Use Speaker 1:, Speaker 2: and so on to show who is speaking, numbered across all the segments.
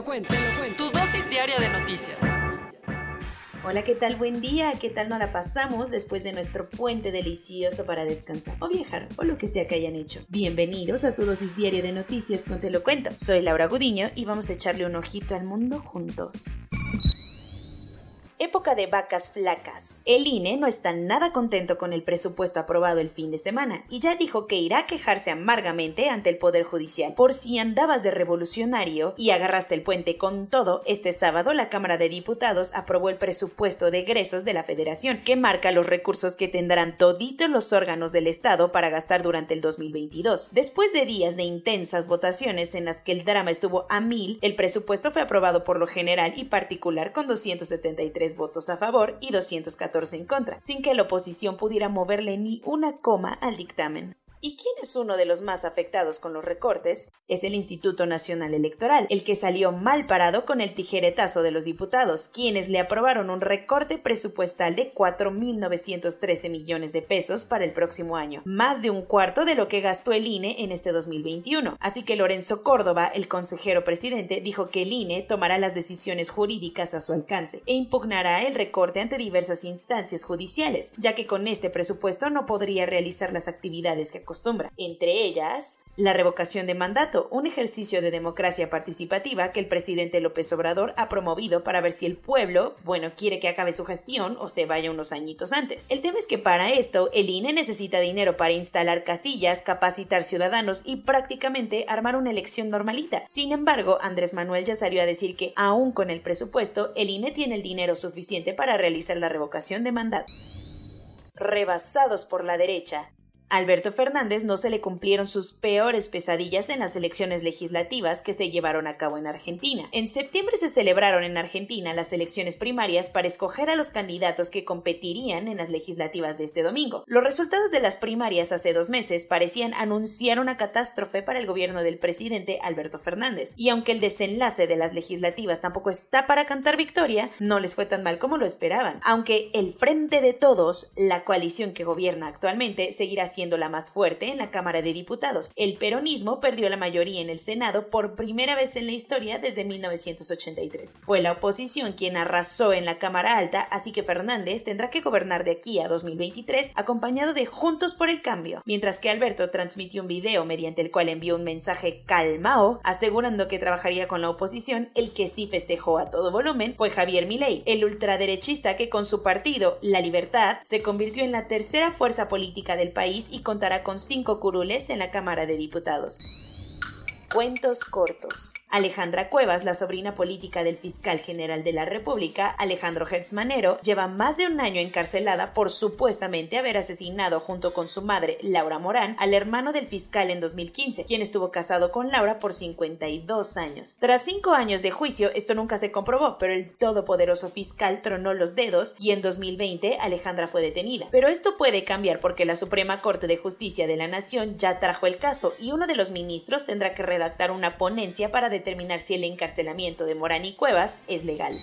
Speaker 1: Lo cuento, te lo cuento. Tu dosis diaria de noticias.
Speaker 2: Hola, ¿qué tal? Buen día. ¿Qué tal nos la pasamos después de nuestro puente delicioso para descansar o viajar o lo que sea que hayan hecho? Bienvenidos a su dosis diaria de noticias con Te lo cuento. Soy Laura Gudiño y vamos a echarle un ojito al mundo juntos. Época de vacas flacas. El INE no está nada contento con el presupuesto aprobado el fin de semana y ya dijo que irá a quejarse amargamente ante el Poder Judicial. Por si andabas de revolucionario y agarraste el puente con todo, este sábado la Cámara de Diputados aprobó el presupuesto de egresos de la Federación, que marca los recursos que tendrán toditos los órganos del Estado para gastar durante el 2022. Después de días de intensas votaciones en las que el drama estuvo a mil, el presupuesto fue aprobado por lo general y particular con 273 votos a favor y 214 en contra, sin que la oposición pudiera moverle ni una coma al dictamen. ¿Y quién es uno de los más afectados con los recortes? Es el Instituto Nacional Electoral, el que salió mal parado con el tijeretazo de los diputados, quienes le aprobaron un recorte presupuestal de 4.913 millones de pesos para el próximo año, más de un cuarto de lo que gastó el INE en este 2021. Así que Lorenzo Córdoba, el consejero presidente, dijo que el INE tomará las decisiones jurídicas a su alcance e impugnará el recorte ante diversas instancias judiciales, ya que con este presupuesto no podría realizar las actividades que entre ellas la revocación de mandato, un ejercicio de democracia participativa que el presidente López Obrador ha promovido para ver si el pueblo, bueno, quiere que acabe su gestión o se vaya unos añitos antes. El tema es que para esto el INE necesita dinero para instalar casillas, capacitar ciudadanos y prácticamente armar una elección normalita. Sin embargo, Andrés Manuel ya salió a decir que aún con el presupuesto, el INE tiene el dinero suficiente para realizar la revocación de mandato. Rebasados por la derecha, Alberto Fernández no se le cumplieron sus peores pesadillas en las elecciones legislativas que se llevaron a cabo en Argentina. En septiembre se celebraron en Argentina las elecciones primarias para escoger a los candidatos que competirían en las legislativas de este domingo. Los resultados de las primarias hace dos meses parecían anunciar una catástrofe para el gobierno del presidente Alberto Fernández. Y aunque el desenlace de las legislativas tampoco está para cantar victoria, no les fue tan mal como lo esperaban. Aunque el Frente de Todos, la coalición que gobierna actualmente, seguirá siendo siendo la más fuerte en la Cámara de Diputados. El peronismo perdió la mayoría en el Senado por primera vez en la historia desde 1983. Fue la oposición quien arrasó en la Cámara Alta, así que Fernández tendrá que gobernar de aquí a 2023 acompañado de Juntos por el Cambio, mientras que Alberto transmitió un video mediante el cual envió un mensaje calmao asegurando que trabajaría con la oposición, el que sí festejó a todo volumen fue Javier Milei, el ultraderechista que con su partido, La Libertad, se convirtió en la tercera fuerza política del país y contará con cinco curules en la Cámara de Diputados. Cuentos cortos. Alejandra Cuevas, la sobrina política del fiscal general de la República, Alejandro Hertzmanero, lleva más de un año encarcelada por supuestamente haber asesinado junto con su madre, Laura Morán, al hermano del fiscal en 2015, quien estuvo casado con Laura por 52 años. Tras cinco años de juicio, esto nunca se comprobó, pero el todopoderoso fiscal tronó los dedos y en 2020 Alejandra fue detenida. Pero esto puede cambiar porque la Suprema Corte de Justicia de la Nación ya trajo el caso y uno de los ministros tendrá que redactar una ponencia para determinar si el encarcelamiento de Morán y Cuevas es legal.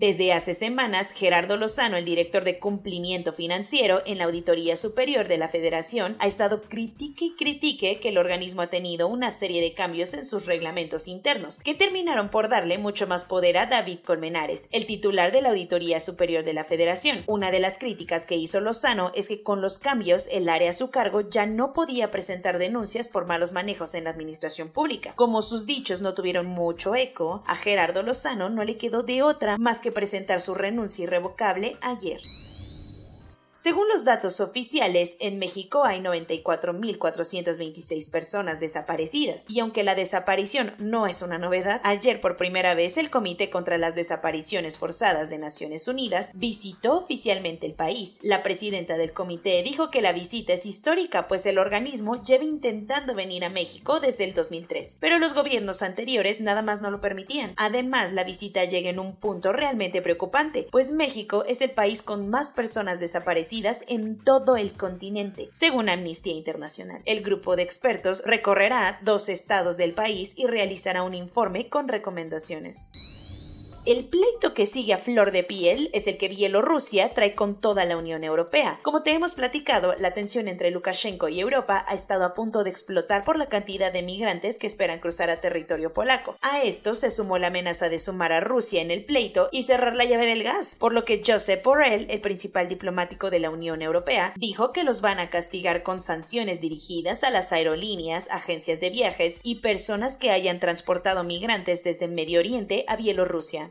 Speaker 2: Desde hace semanas, Gerardo Lozano, el director de cumplimiento financiero en la Auditoría Superior de la Federación, ha estado critique y critique que el organismo ha tenido una serie de cambios en sus reglamentos internos, que terminaron por darle mucho más poder a David Colmenares, el titular de la Auditoría Superior de la Federación. Una de las críticas que hizo Lozano es que con los cambios el área a su cargo ya no podía presentar denuncias por malos manejos en la administración pública. Como sus dichos no tuvieron mucho eco, a Gerardo Lozano no le quedó de otra más que presentar su renuncia irrevocable ayer. Según los datos oficiales, en México hay 94.426 personas desaparecidas, y aunque la desaparición no es una novedad, ayer por primera vez el Comité contra las Desapariciones Forzadas de Naciones Unidas visitó oficialmente el país. La presidenta del comité dijo que la visita es histórica, pues el organismo lleva intentando venir a México desde el 2003, pero los gobiernos anteriores nada más no lo permitían. Además, la visita llega en un punto realmente preocupante, pues México es el país con más personas desaparecidas en todo el continente, según Amnistía Internacional. El grupo de expertos recorrerá dos estados del país y realizará un informe con recomendaciones. El pleito que sigue a flor de piel es el que Bielorrusia trae con toda la Unión Europea. Como te hemos platicado, la tensión entre Lukashenko y Europa ha estado a punto de explotar por la cantidad de migrantes que esperan cruzar a territorio polaco. A esto se sumó la amenaza de sumar a Rusia en el pleito y cerrar la llave del gas, por lo que Josep Borrell, el principal diplomático de la Unión Europea, dijo que los van a castigar con sanciones dirigidas a las aerolíneas, agencias de viajes y personas que hayan transportado migrantes desde Medio Oriente a Bielorrusia.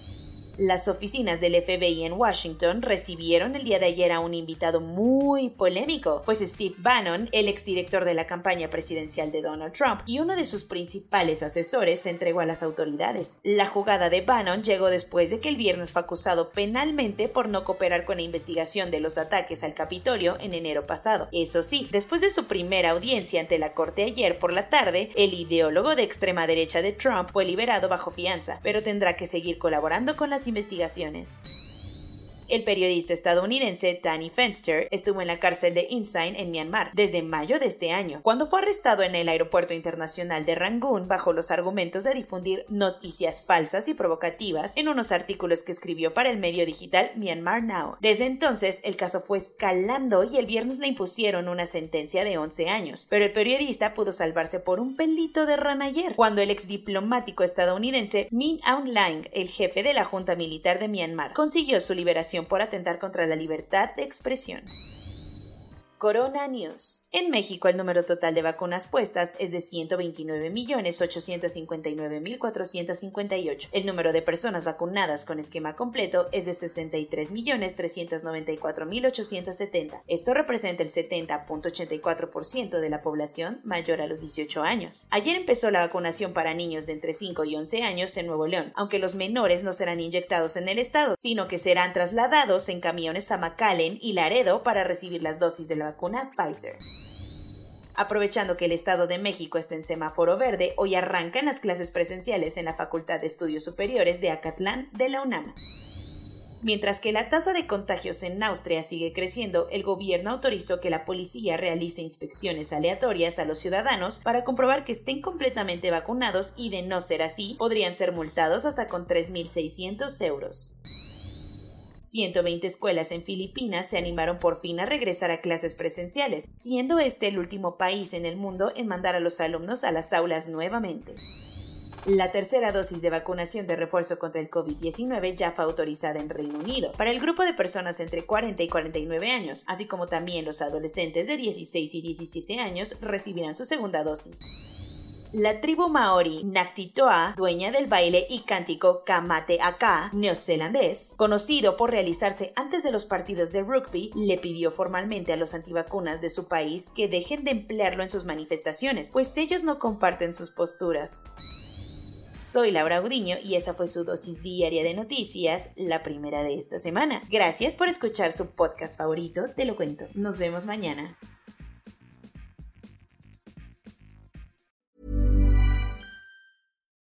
Speaker 2: Las oficinas del FBI en Washington recibieron el día de ayer a un invitado muy polémico, pues Steve Bannon, el exdirector de la campaña presidencial de Donald Trump y uno de sus principales asesores, se entregó a las autoridades. La jugada de Bannon llegó después de que el viernes fue acusado penalmente por no cooperar con la investigación de los ataques al Capitolio en enero pasado. Eso sí, después de su primera audiencia ante la corte ayer por la tarde, el ideólogo de extrema derecha de Trump fue liberado bajo fianza, pero tendrá que seguir colaborando con las investigaciones. El periodista estadounidense Danny Fenster estuvo en la cárcel de Insein en Myanmar desde mayo de este año, cuando fue arrestado en el aeropuerto internacional de Rangún bajo los argumentos de difundir noticias falsas y provocativas en unos artículos que escribió para el medio digital Myanmar Now. Desde entonces, el caso fue escalando y el viernes le impusieron una sentencia de 11 años, pero el periodista pudo salvarse por un pelito de rana ayer, cuando el ex diplomático estadounidense Min Aung Hlaing, el jefe de la Junta Militar de Myanmar, consiguió su liberación por atentar contra la libertad de expresión. Corona News. En México, el número total de vacunas puestas es de 129.859.458. El número de personas vacunadas con esquema completo es de 63.394.870. Esto representa el 70.84% de la población mayor a los 18 años. Ayer empezó la vacunación para niños de entre 5 y 11 años en Nuevo León, aunque los menores no serán inyectados en el estado, sino que serán trasladados en camiones a McAllen y Laredo para recibir las dosis de la vacuna Pfizer. Aprovechando que el Estado de México está en semáforo verde, hoy arrancan las clases presenciales en la Facultad de Estudios Superiores de Acatlán de la UNAM. Mientras que la tasa de contagios en Austria sigue creciendo, el gobierno autorizó que la policía realice inspecciones aleatorias a los ciudadanos para comprobar que estén completamente vacunados y de no ser así, podrían ser multados hasta con 3.600 euros. 120 escuelas en Filipinas se animaron por fin a regresar a clases presenciales, siendo este el último país en el mundo en mandar a los alumnos a las aulas nuevamente. La tercera dosis de vacunación de refuerzo contra el COVID-19 ya fue autorizada en Reino Unido para el grupo de personas entre 40 y 49 años, así como también los adolescentes de 16 y 17 años recibirán su segunda dosis. La tribu maori Naktitoa, dueña del baile y cántico Kamate Aka neozelandés, conocido por realizarse antes de los partidos de rugby, le pidió formalmente a los antivacunas de su país que dejen de emplearlo en sus manifestaciones, pues ellos no comparten sus posturas. Soy Laura Gudiño y esa fue su dosis diaria de noticias, la primera de esta semana. Gracias por escuchar su podcast favorito, te lo cuento. Nos vemos mañana.